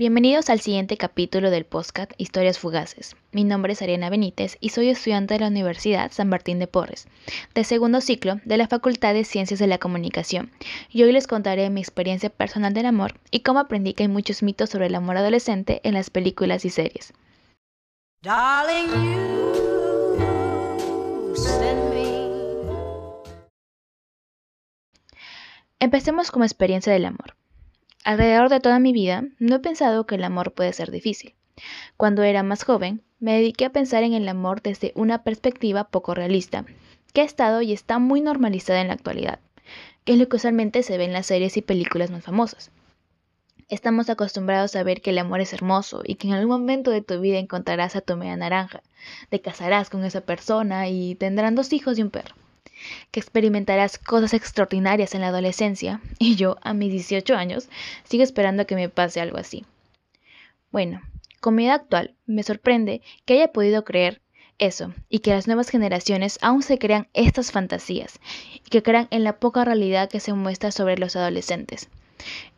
Bienvenidos al siguiente capítulo del podcast Historias Fugaces. Mi nombre es Ariana Benítez y soy estudiante de la Universidad San Martín de Porres, de segundo ciclo de la Facultad de Ciencias de la Comunicación. Y hoy les contaré mi experiencia personal del amor y cómo aprendí que hay muchos mitos sobre el amor adolescente en las películas y series. Empecemos con mi experiencia del amor. Alrededor de toda mi vida no he pensado que el amor puede ser difícil. Cuando era más joven, me dediqué a pensar en el amor desde una perspectiva poco realista, que ha estado y está muy normalizada en la actualidad, que es lo que usualmente se ve en las series y películas más famosas. Estamos acostumbrados a ver que el amor es hermoso y que en algún momento de tu vida encontrarás a tu media naranja, te casarás con esa persona y tendrán dos hijos y un perro que experimentarás cosas extraordinarias en la adolescencia y yo, a mis 18 años, sigo esperando que me pase algo así. Bueno, con mi edad actual, me sorprende que haya podido creer eso y que las nuevas generaciones aún se crean estas fantasías y que crean en la poca realidad que se muestra sobre los adolescentes.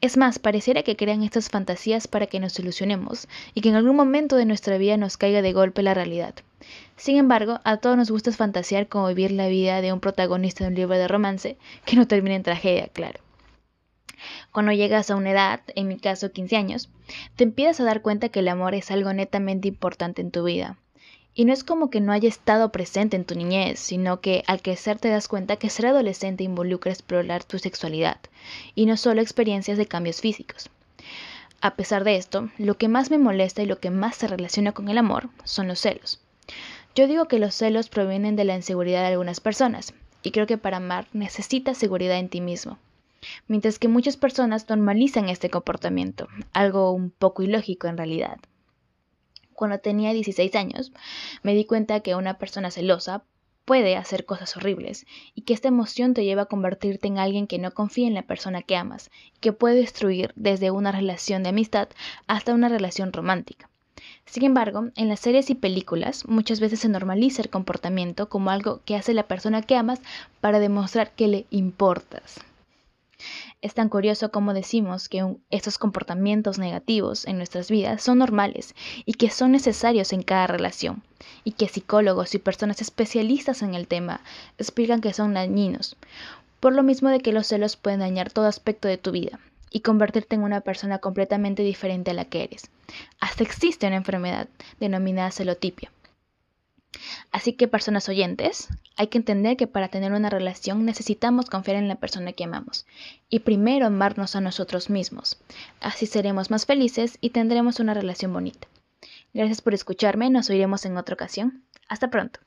Es más, pareciera que crean estas fantasías para que nos ilusionemos y que en algún momento de nuestra vida nos caiga de golpe la realidad. Sin embargo, a todos nos gusta fantasear como vivir la vida de un protagonista de un libro de romance que no termine en tragedia, claro. Cuando llegas a una edad, en mi caso 15 años, te empiezas a dar cuenta que el amor es algo netamente importante en tu vida, y no es como que no haya estado presente en tu niñez, sino que al crecer te das cuenta que ser adolescente involucra explorar tu sexualidad, y no solo experiencias de cambios físicos. A pesar de esto, lo que más me molesta y lo que más se relaciona con el amor son los celos. Yo digo que los celos provienen de la inseguridad de algunas personas, y creo que para amar necesitas seguridad en ti mismo. Mientras que muchas personas normalizan este comportamiento, algo un poco ilógico en realidad cuando tenía 16 años, me di cuenta que una persona celosa puede hacer cosas horribles y que esta emoción te lleva a convertirte en alguien que no confía en la persona que amas y que puede destruir desde una relación de amistad hasta una relación romántica. Sin embargo, en las series y películas muchas veces se normaliza el comportamiento como algo que hace la persona que amas para demostrar que le importas. Es tan curioso como decimos que estos comportamientos negativos en nuestras vidas son normales y que son necesarios en cada relación, y que psicólogos y personas especialistas en el tema explican que son dañinos, por lo mismo de que los celos pueden dañar todo aspecto de tu vida y convertirte en una persona completamente diferente a la que eres. Hasta existe una enfermedad denominada celotipia Así que personas oyentes, hay que entender que para tener una relación necesitamos confiar en la persona que amamos y primero amarnos a nosotros mismos. Así seremos más felices y tendremos una relación bonita. Gracias por escucharme, nos oiremos en otra ocasión. Hasta pronto.